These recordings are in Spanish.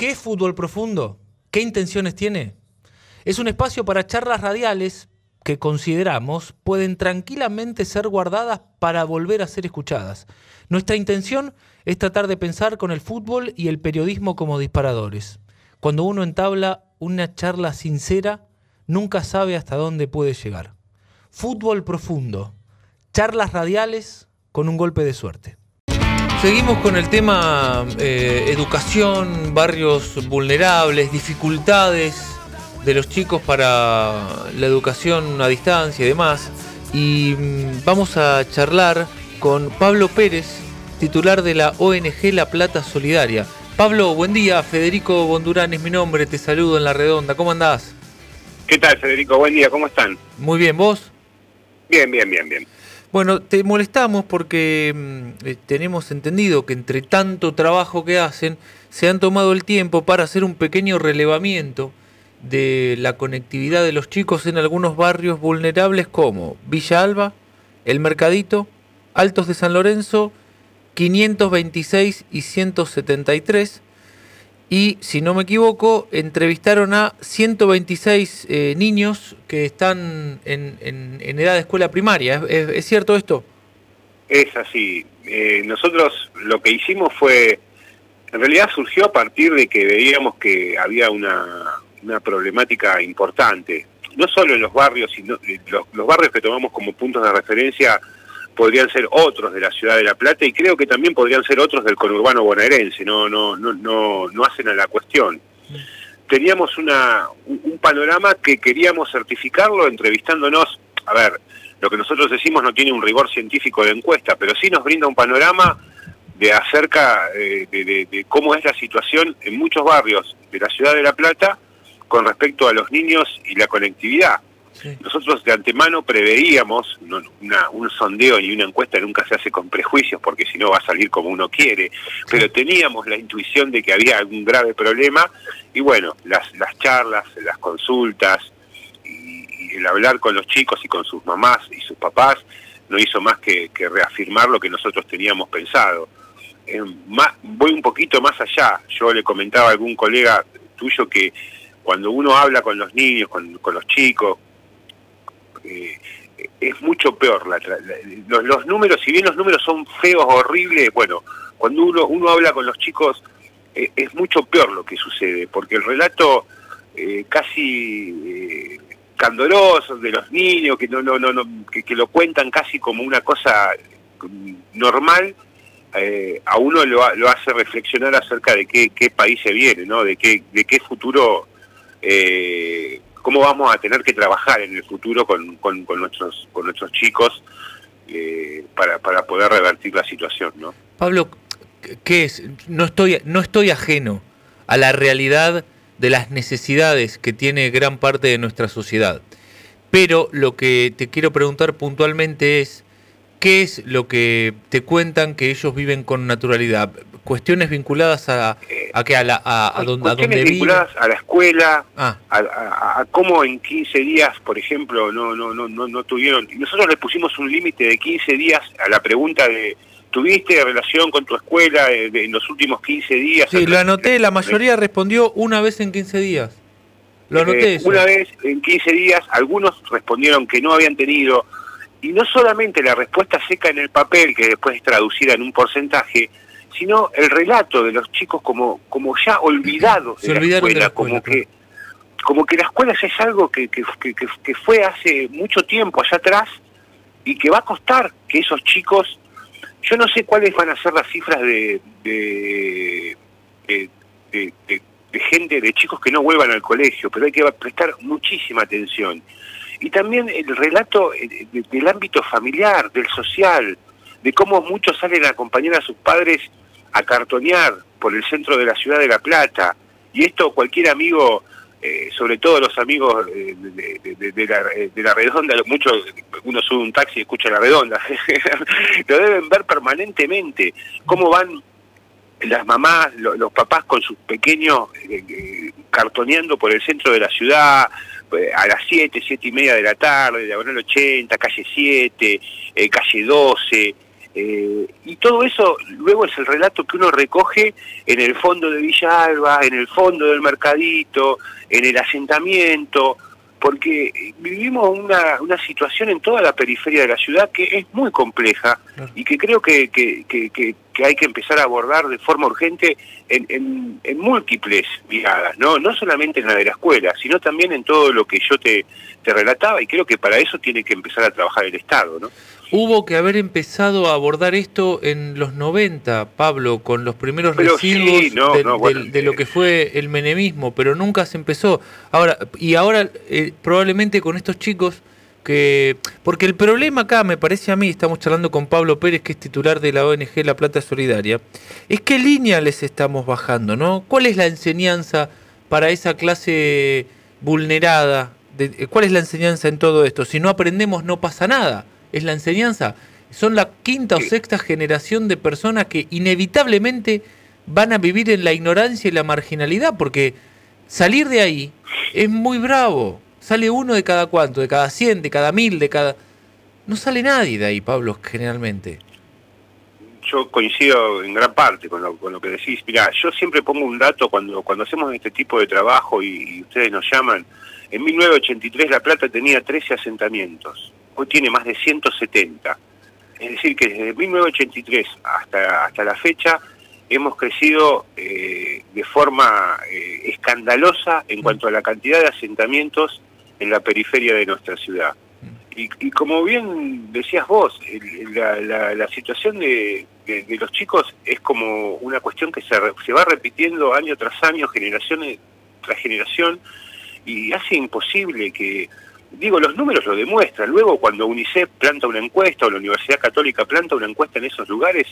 ¿Qué es fútbol profundo? ¿Qué intenciones tiene? Es un espacio para charlas radiales que consideramos pueden tranquilamente ser guardadas para volver a ser escuchadas. Nuestra intención es tratar de pensar con el fútbol y el periodismo como disparadores. Cuando uno entabla una charla sincera, nunca sabe hasta dónde puede llegar. Fútbol profundo, charlas radiales con un golpe de suerte. Seguimos con el tema eh, educación, barrios vulnerables, dificultades de los chicos para la educación a distancia y demás. Y mm, vamos a charlar con Pablo Pérez, titular de la ONG La Plata Solidaria. Pablo, buen día. Federico Bondurán es mi nombre, te saludo en La Redonda. ¿Cómo andás? ¿Qué tal, Federico? Buen día, ¿cómo están? Muy bien, ¿vos? Bien, bien, bien, bien. Bueno, te molestamos porque mm, eh, tenemos entendido que entre tanto trabajo que hacen, se han tomado el tiempo para hacer un pequeño relevamiento de la conectividad de los chicos en algunos barrios vulnerables como Villa Alba, El Mercadito, Altos de San Lorenzo, 526 y 173. Y si no me equivoco, entrevistaron a 126 eh, niños que están en, edad de escuela primaria. ¿Es, cierto esto? Es así. Eh, nosotros lo que hicimos fue, en realidad surgió a partir de que veíamos que había una, una problemática importante, no solo en los barrios, sino eh, los barrios que tomamos como puntos de referencia podrían ser otros de la ciudad de La Plata y creo que también podrían ser otros del conurbano bonaerense, no, no, no, no, no hacen a la cuestión. Teníamos una, un panorama que queríamos certificarlo entrevistándonos, a ver, lo que nosotros decimos no tiene un rigor científico de encuesta, pero sí nos brinda un panorama de acerca eh, de, de cómo es la situación en muchos barrios de la ciudad de La Plata con respecto a los niños y la conectividad. Nosotros de antemano preveíamos, un sondeo y una encuesta nunca se hace con prejuicios porque si no va a salir como uno quiere, pero teníamos la intuición de que había algún grave problema y bueno, las, las charlas, las consultas y, el hablar con los chicos y con sus mamás y sus papás no hizo más que, reafirmar lo que nosotros teníamos pensado. Eh, voy un poquito más allá, yo le comentaba a algún colega tuyo que cuando uno habla con los niños, con, los chicos, eh, es mucho peor. los, números, si bien los números son feos, horribles, bueno, cuando uno, uno habla con los chicos eh, es mucho peor lo que sucede, porque el relato eh, casi candoroso de los niños, que, no, no, no, que, lo cuentan casi como una cosa normal, a uno lo, lo, hace reflexionar acerca de qué, qué país se viene, ¿no? de, qué, de qué futuro eh, cómo vamos a tener que trabajar en el futuro con, con, nuestros, con nuestros chicos eh, para, para poder revertir la situación. ¿no? Pablo, ¿qué es? No estoy, no estoy ajeno a la realidad de las necesidades que tiene gran parte de nuestra sociedad. Pero lo que te quiero preguntar puntualmente es, ¿qué es lo que te cuentan que ellos viven con naturalidad? cuestiones vinculadas a, a, que a, la, a, donde, vinculadas a la escuela, ah. a, cómo en 15 días, por ejemplo, no no no no, no tuvieron... Nosotros le pusimos un límite de 15 días a la pregunta de ¿tuviste relación con tu escuela en los últimos 15 días? Sí, lo anoté, la mayoría respondió una vez en 15 días. Lo anoté eh, Una vez en 15 días, algunos respondieron que no habían tenido, y no solamente la respuesta seca en el papel, que después es traducida en un porcentaje, sino el relato de los chicos como, como ya olvidados de, la escuela, como que como que la escuela ya es algo que, que, que, fue hace mucho tiempo allá atrás y que va a costar que esos chicos, yo no sé cuáles van a ser las cifras de, de, de, de gente, de chicos que no vuelvan al colegio, pero hay que prestar muchísima atención. Y también el relato eh, del ámbito familiar, del social, de cómo muchos salen a acompañar a sus padres a cartonear por el centro de la ciudad de La Plata. Y esto cualquier amigo, eh, sobre todo los amigos de, de, la, de, la, redonda, muchos, uno sube un taxi y escucha la redonda, lo deben ver permanentemente, cómo van las mamás, los papás con sus pequeños eh, eh, cartoneando por el centro de la ciudad, a las 7, 7 y media de la tarde, diagonal 80, calle 7, calle 12, Eh, y todo eso luego es el relato que uno recoge en el fondo de Villalba, en el fondo del mercadito, en el asentamiento, porque vivimos una, una situación en toda la periferia de la ciudad que es muy compleja y que creo que, que, que, hay que empezar a abordar de forma urgente en, en, múltiples miradas, ¿no? no solamente en la de la escuela, sino también en todo lo que yo te, te relataba y creo que para eso tiene que empezar a trabajar el Estado. ¿no? Hubo que haber empezado a abordar esto en los 90, Pablo, con los primeros residuos de, lo que fue el menemismo, pero nunca se empezó. Ahora Y ahora eh, probablemente con estos chicos que... Porque el problema acá, me parece a mí, estamos charlando con Pablo Pérez, que es titular de la ONG La Plata Solidaria, es qué línea les estamos bajando, ¿no? ¿Cuál es la enseñanza para esa clase vulnerada? ¿Cuál es la enseñanza en todo esto? Si no aprendemos no pasa nada es la enseñanza. Son la quinta o sexta generación de personas que inevitablemente van a vivir en la ignorancia y la marginalidad, porque salir de ahí es muy bravo. Sale uno de cada cuánto, de cada cien, de cada mil, de cada... No sale nadie de ahí, Pablo, generalmente. Yo coincido en gran parte con lo, con lo que decís. Mirá, yo siempre pongo un dato cuando, cuando hacemos este tipo de trabajo y, ustedes nos llaman. En 1983 La Plata tenía 13 asentamientos hoy tiene más de 170. Es decir, que desde 1983 hasta, hasta la fecha hemos crecido eh, de forma eh, escandalosa en cuanto a la cantidad de asentamientos en la periferia de nuestra ciudad. Y, como bien decías vos, la, situación de, los chicos es como una cuestión que se, se va repitiendo año tras año, generación tras generación, y hace imposible que digo, los números lo demuestran. Luego, cuando UNICEF planta una encuesta o la Universidad Católica planta una encuesta en esos lugares,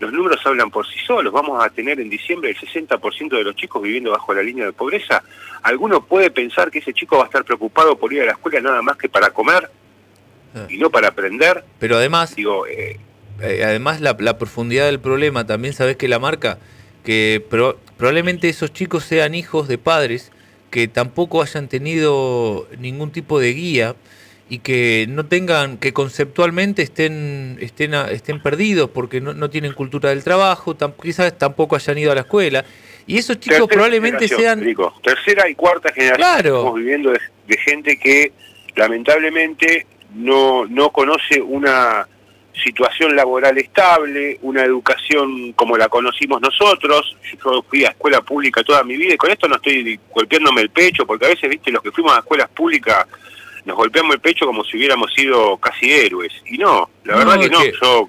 los números hablan por sí solos. Vamos a tener en diciembre el 60% de los chicos viviendo bajo la línea de pobreza. ¿Alguno puede pensar que ese chico va a estar preocupado por ir a la escuela nada más que para comer ah. y no para aprender? Pero además, digo, eh, eh, además la, profundidad del problema, también sabes que la marca, que probablemente esos chicos sean hijos de padres que tampoco hayan tenido ningún tipo de guía y que no tengan, que conceptualmente estén, estén, estén perdidos porque no, tienen cultura del trabajo, quizás tampoco hayan ido a la escuela. Y esos chicos probablemente sean... tercera y cuarta generación. Estamos viviendo de, gente que lamentablemente no, no conoce una situación laboral estable, una educación como la conocimos nosotros. Yo fui a escuela pública toda mi vida y con esto no estoy golpeándome el pecho, porque a veces, viste, los que fuimos a escuelas públicas nos golpeamos el pecho como si hubiéramos sido casi héroes. Y no, la verdad que no, yo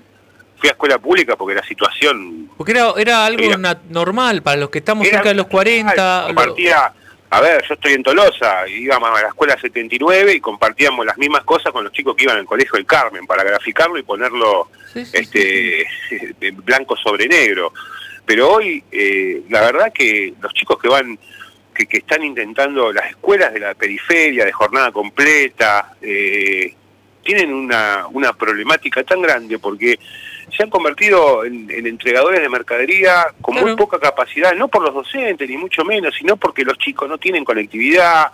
fui a escuela pública porque la situación... Porque era, era algo normal para los que estamos cerca de los 40. Compartía, a ver, yo estoy en Tolosa, íbamos a la escuela 79 y compartíamos las mismas cosas con los chicos que iban al colegio del Carmen para graficarlo y ponerlo este blanco sobre negro. Pero hoy, eh, la verdad que los chicos que van, que, que, están intentando las escuelas de la periferia, de jornada completa, eh, tienen una, una problemática tan grande porque se han convertido en, entregadores de mercadería con muy poca capacidad, no por los docentes ni mucho menos, sino porque los chicos no tienen conectividad,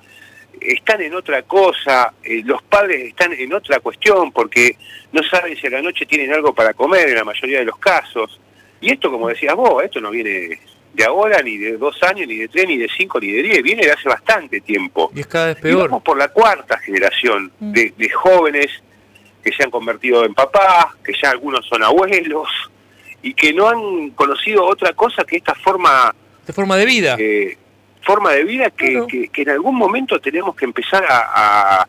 están en otra cosa, eh, los padres están en otra cuestión porque no saben si a la noche tienen algo para comer en la mayoría de los casos. Y esto, como decías vos, esto no viene de ahora, ni de dos años, ni de tres, ni de cinco, ni de diez, viene de hace bastante tiempo. Y es cada vez peor. vamos por la cuarta generación mm. de, de jóvenes que se han convertido en papás, que ya algunos son abuelos y que no han conocido otra cosa que esta forma... De forma de vida. Eh, forma de vida que, que, en algún momento tenemos que empezar a,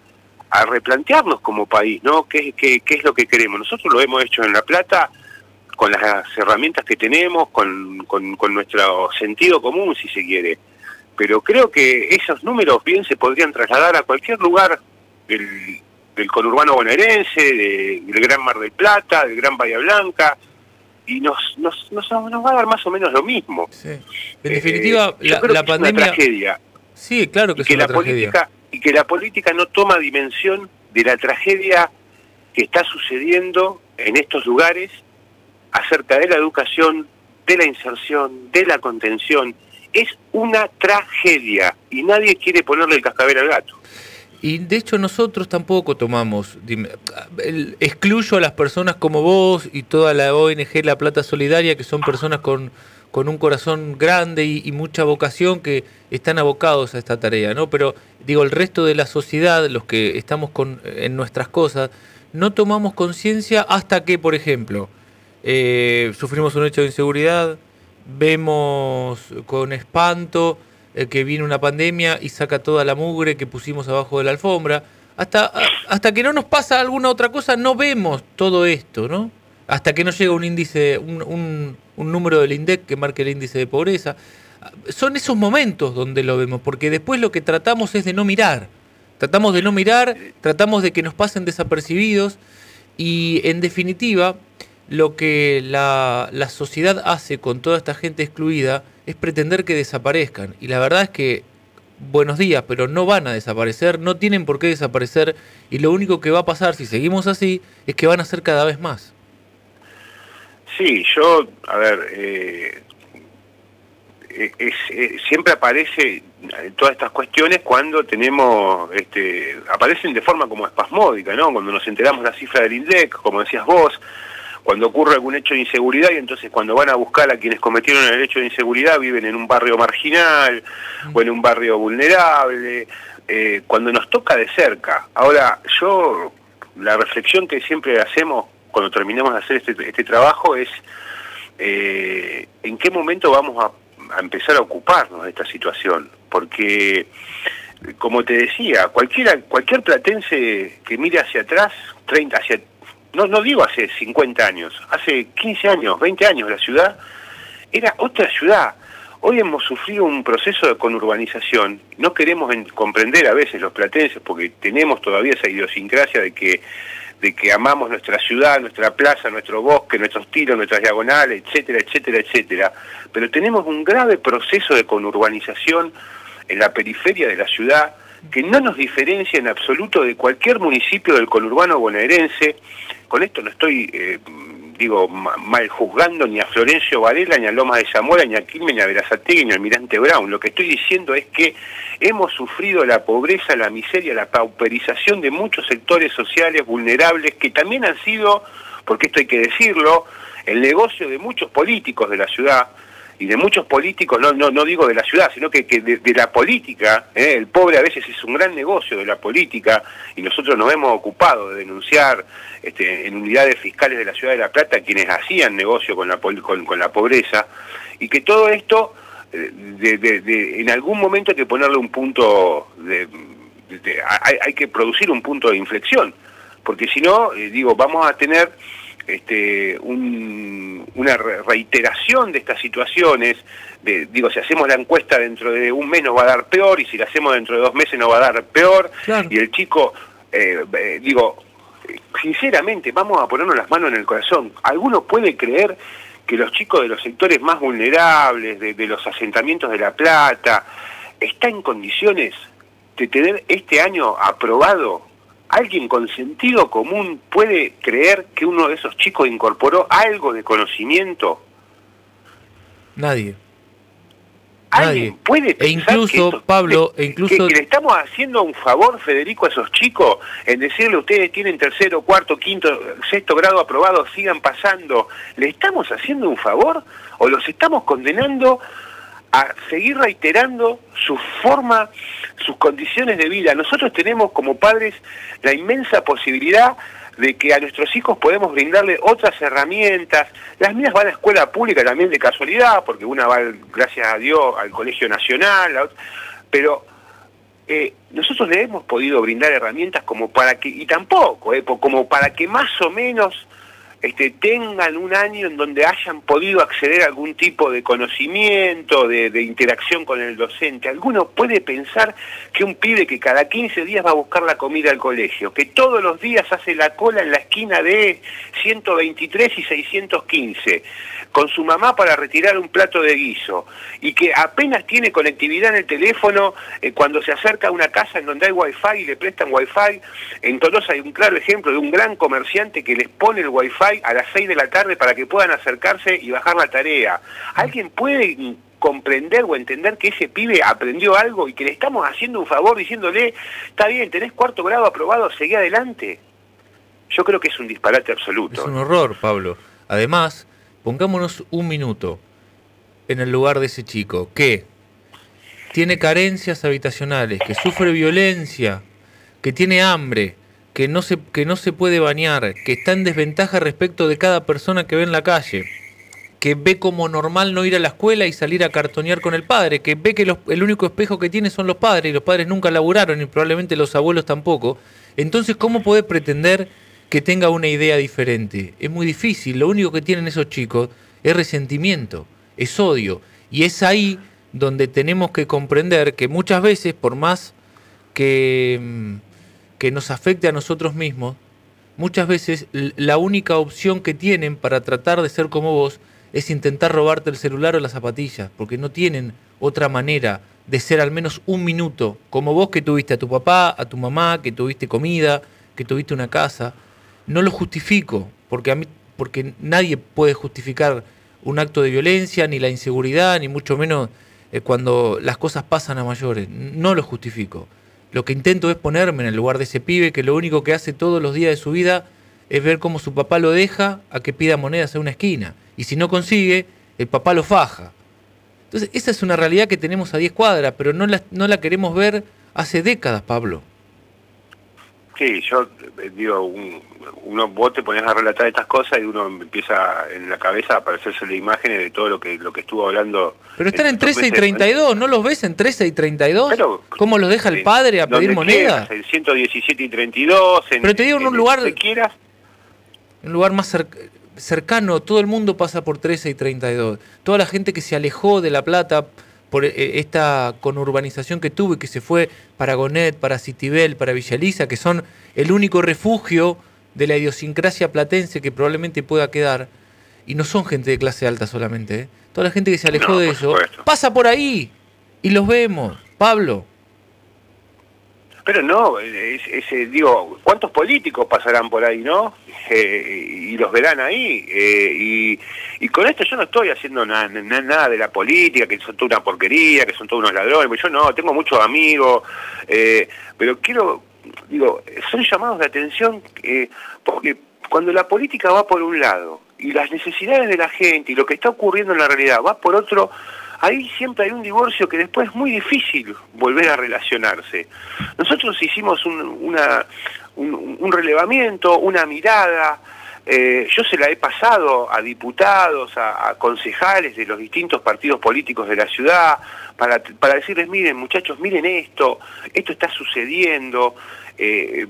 a, replantearnos como país, ¿no? ¿Qué, ¿Qué, qué, es lo que queremos? Nosotros lo hemos hecho en La Plata con las herramientas que tenemos, con, con, con nuestro sentido común, si se quiere. Pero creo que esos números bien se podrían trasladar a cualquier lugar del, del conurbano bonaerense, del Gran Mar del Plata, del Gran Bahía Blanca, y nos, nos, nos, va a dar más o menos lo mismo. En definitiva, eh, la, pandemia... Es una tragedia. Sí, claro que, es una la Política, y que la política no toma dimensión de la tragedia que está sucediendo en estos lugares acerca de la educación, de la inserción, de la contención. Es una tragedia y nadie quiere ponerle el cascabel al gato. Y de hecho nosotros tampoco tomamos, excluyo a las personas como vos y toda la ONG La Plata Solidaria, que son personas con, con un corazón grande y, mucha vocación que están abocados a esta tarea, ¿no? Pero digo, el resto de la sociedad, los que estamos con, en nuestras cosas, no tomamos conciencia hasta que, por ejemplo, eh, sufrimos un hecho de inseguridad, vemos con espanto eh, que viene una pandemia y saca toda la mugre que pusimos abajo de la alfombra. Hasta, hasta que no nos pasa alguna otra cosa, no vemos todo esto, ¿no? Hasta que no llega un índice, un, un, número del INDEC que marque el índice de pobreza. Son esos momentos donde lo vemos, porque después lo que tratamos es de no mirar. Tratamos de no mirar, tratamos de que nos pasen desapercibidos y en definitiva lo que la, la, sociedad hace con toda esta gente excluida es pretender que desaparezcan. Y la verdad es que, buenos días, pero no van a desaparecer, no tienen por qué desaparecer, y lo único que va a pasar si seguimos así es que van a ser cada vez más. Sí, yo, a ver, eh, eh, siempre aparece todas estas cuestiones cuando tenemos, este, aparecen de forma como espasmódica, ¿no? Cuando nos enteramos la cifra del INDEC, como decías vos, cuando ocurre algún hecho de inseguridad y entonces cuando van a buscar a quienes cometieron el hecho de inseguridad viven en un barrio marginal o en un barrio vulnerable, eh, cuando nos toca de cerca. Ahora, yo, la reflexión que siempre hacemos cuando terminamos de hacer este, este trabajo es eh, en qué momento vamos a, a empezar a ocuparnos de esta situación, porque como te decía, cualquiera, cualquier platense que mire hacia atrás, 30, hacia no, no digo hace 50 años, hace 15 años, 20 años la ciudad era otra ciudad. Hoy hemos sufrido un proceso de conurbanización. No queremos comprender a veces los platenses porque tenemos todavía esa idiosincrasia de que, de que amamos nuestra ciudad, nuestra plaza, nuestro bosque, nuestros tiros, nuestras diagonales, etcétera, etcétera, etcétera. Pero tenemos un grave proceso de conurbanización en la periferia de la ciudad que no nos diferencia en absoluto de cualquier municipio del conurbano bonaerense con esto no estoy, eh, digo, mal juzgando ni a Florencio Varela, ni a Loma de Zamora, ni a Quilmes, ni a Verazategui, ni a Almirante Brown. Lo que estoy diciendo es que hemos sufrido la pobreza, la miseria, la pauperización de muchos sectores sociales vulnerables que también han sido, porque esto hay que decirlo, el negocio de muchos políticos de la ciudad, y de muchos políticos, no, no, no digo de la ciudad, sino que, que de, la política, ¿eh? el pobre a veces es un gran negocio de la política y nosotros nos hemos ocupado de denunciar este, en unidades fiscales de la ciudad de La Plata quienes hacían negocio con la, con, la pobreza y que todo esto eh, de, en algún momento hay que ponerle un punto, de, hay, hay, que producir un punto de inflexión, porque si no, eh, digo, vamos a tener este, una reiteración de estas situaciones, de, digo, si hacemos la encuesta dentro de un mes nos va a dar peor y si la hacemos dentro de dos meses nos va a dar peor, y el chico, eh, eh, digo, sinceramente, vamos a ponernos las manos en el corazón, ¿alguno puede creer que los chicos de los sectores más vulnerables, de, de los asentamientos de La Plata, está en condiciones de tener este año aprobado ¿Alguien con sentido común puede creer que uno de esos chicos incorporó algo de conocimiento? Nadie. ¿Alguien puede e incluso, Pablo, e incluso... Que, le estamos haciendo un favor, Federico, a esos chicos en decirle ustedes tienen tercero, cuarto, quinto, sexto grado aprobado, sigan pasando. ¿Le estamos haciendo un favor o los estamos condenando a seguir reiterando su forma, sus condiciones de vida. Nosotros tenemos como padres la inmensa posibilidad de que a nuestros hijos podemos brindarle otras herramientas. Las mías van a escuela pública también de casualidad, porque una va, gracias a Dios, al Colegio Nacional, pero eh, nosotros le hemos podido brindar herramientas como para que, y tampoco, eh, como para que más o menos este, tengan un año en donde hayan podido acceder a algún tipo de conocimiento, de, interacción con el docente. Alguno puede pensar que un pibe que cada 15 días va a buscar la comida al colegio, que todos los días hace la cola en la esquina de 123 y 615, con su mamá para retirar un plato de guiso, y que apenas tiene conectividad en el teléfono eh, cuando se acerca a una casa en donde hay wifi y le prestan wifi. En Tolosa hay un claro ejemplo de un gran comerciante que les pone el wifi a las 6 de la tarde para que puedan acercarse y bajar la tarea. ¿Alguien puede comprender o entender que ese pibe aprendió algo y que le estamos haciendo un favor diciéndole, está bien, tenés cuarto grado aprobado, seguí adelante. Yo creo que es un disparate absoluto. Es un horror, Pablo. Además, pongámonos un minuto en el lugar de ese chico que tiene carencias habitacionales, que sufre violencia, que tiene hambre, que no se, que no se puede bañar, que está en desventaja respecto de cada persona que ve en la calle, que ve como normal no ir a la escuela y salir a cartonear con el padre, que ve que el único espejo que tiene son los padres y los padres nunca laburaron y probablemente los abuelos tampoco. Entonces, ¿cómo puede pretender que tenga una idea diferente? Es muy difícil. Lo único que tienen esos chicos es resentimiento, es odio. Y es ahí donde tenemos que comprender que muchas veces, por más que, mm, que nos afecte a nosotros mismos, muchas veces la única opción que tienen para tratar de ser como vos es intentar robarte el celular o las zapatillas, porque no tienen otra manera de ser al menos un minuto, como vos que tuviste a tu papá, a tu mamá, que tuviste comida, que tuviste una casa. No lo justifico, porque a mí, porque nadie puede justificar un acto de violencia, ni la inseguridad, ni mucho menos eh, cuando las cosas pasan a mayores. No lo justifico. Lo que intento es ponerme en el lugar de ese pibe que lo único que hace todos los días de su vida es ver cómo su papá lo deja a que pida monedas en una esquina. Y si no consigue, el papá lo faja. Entonces, esa es una realidad que tenemos a 10 cuadras, pero no la, no la queremos ver hace décadas, Pablo. Sí, yo eh, digo, uno, vos te pones a relatar estas cosas y uno empieza en la cabeza a aparecerse la imágenes de todo lo que lo que estuvo hablando. Pero están en 13 y 32, ¿no los ves en 13 y 32? ¿Cómo los deja el padre a pedir moneda? en 117 y 32, en, Pero te digo en un lugar... quieras. Un lugar más cercano, todo el mundo pasa por 13 y 32. Toda la gente que se alejó de La Plata por eh, esta conurbanización que tuvo y que se fue para Gonet, para Citibel, para Villaliza, que son el único refugio de la idiosincrasia platense que probablemente pueda quedar, y no son gente de clase alta solamente, ¿eh? toda la gente que se alejó de eso, pasa por ahí y los vemos. Pablo. Pero no, ese, digo, ¿cuántos políticos pasarán por ahí, no? Eh, y los verán ahí. Eh, y, con esto yo no estoy haciendo nada de la política, que son toda una porquería, que son todos unos ladrones, pues yo no, tengo muchos amigos, eh, pero quiero, digo, son llamados de atención porque cuando la política va por un lado y las necesidades de la gente y lo que está ocurriendo en la realidad va por otro, ahí siempre hay un divorcio que después es muy difícil volver a relacionarse. Nosotros hicimos un, un, relevamiento, una mirada, eh, yo se la he pasado a diputados, a, concejales de los distintos partidos políticos de la ciudad, para, para decirles, miren muchachos, miren esto, esto está sucediendo, eh,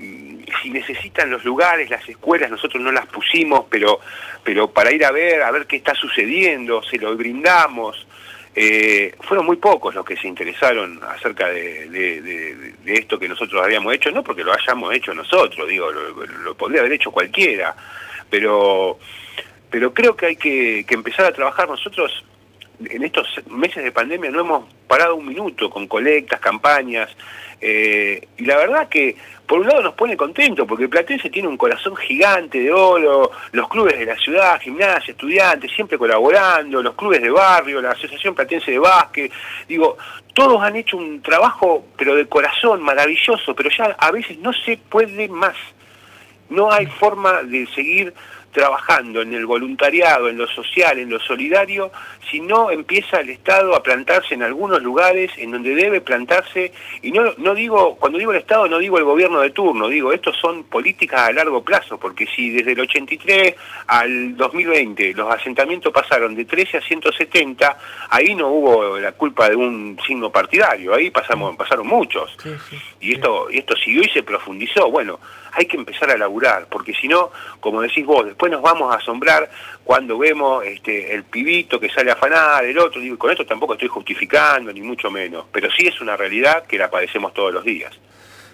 si necesitan los lugares, las escuelas, nosotros no las pusimos, pero, pero para ir a ver, a ver qué está sucediendo, se lo brindamos. Eh, fueron muy pocos los que se interesaron acerca de, esto que nosotros habíamos hecho, no porque lo hayamos hecho nosotros, digo, lo, podría haber hecho cualquiera, pero, pero creo que hay que, empezar a trabajar nosotros en estos meses de pandemia no hemos parado un minuto con colectas, campañas, eh, y la verdad que por un lado nos pone contento porque Platense tiene un corazón gigante de oro, los clubes de la ciudad, gimnasia, estudiantes, siempre colaborando, los clubes de barrio, la Asociación Platense de Básquet, digo, todos han hecho un trabajo, pero de corazón, maravilloso, pero ya a veces no se puede más. No hay forma de seguir trabajando en el voluntariado, en lo social, en lo solidario, si no empieza el Estado a plantarse en algunos lugares en donde debe plantarse, y no, no digo, cuando digo el Estado no digo el gobierno de turno, digo, estos son políticas a largo plazo, porque si desde el 83 al 2020 los asentamientos pasaron de 13 a 170, ahí no hubo la culpa de un signo partidario, ahí pasamos, pasaron muchos. y esto, y esto siguió y se profundizó. Bueno, hay que empezar a laburar, porque si no, como decís vos, después nos vamos a asombrar cuando vemos este, el pibito que sale a afanar, el otro, digo, con esto tampoco estoy justificando, ni mucho menos, pero sí es una realidad que la padecemos todos los días.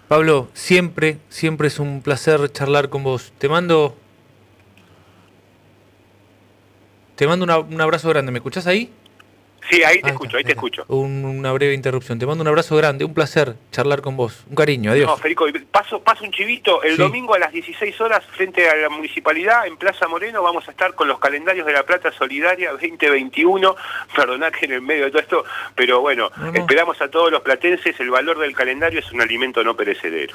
Pablo, siempre, siempre es un placer charlar con vos. Te mando... Te mando un abrazo grande, ¿me escuchás ahí? Sí, ahí te escucho, ahí te escucho. una breve interrupción. Te mando un abrazo grande, un placer charlar con vos. Un cariño, adiós. No, Federico, paso, paso un chivito. El domingo a las 16 horas, frente a la municipalidad, en Plaza Moreno, vamos a estar con los calendarios de la Plata Solidaria 2021. Perdonad que en el medio de todo esto, pero bueno, esperamos a todos los platenses. El valor del calendario es un alimento no perecedero.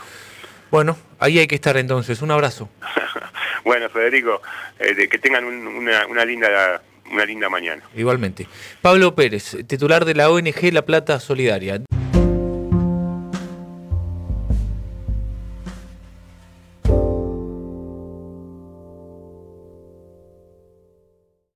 Bueno, ahí hay que estar entonces. Un abrazo. bueno, Federico, eh, que tengan una linda una linda mañana. Igualmente. Pablo Pérez, titular de la ONG La Plata Solidaria.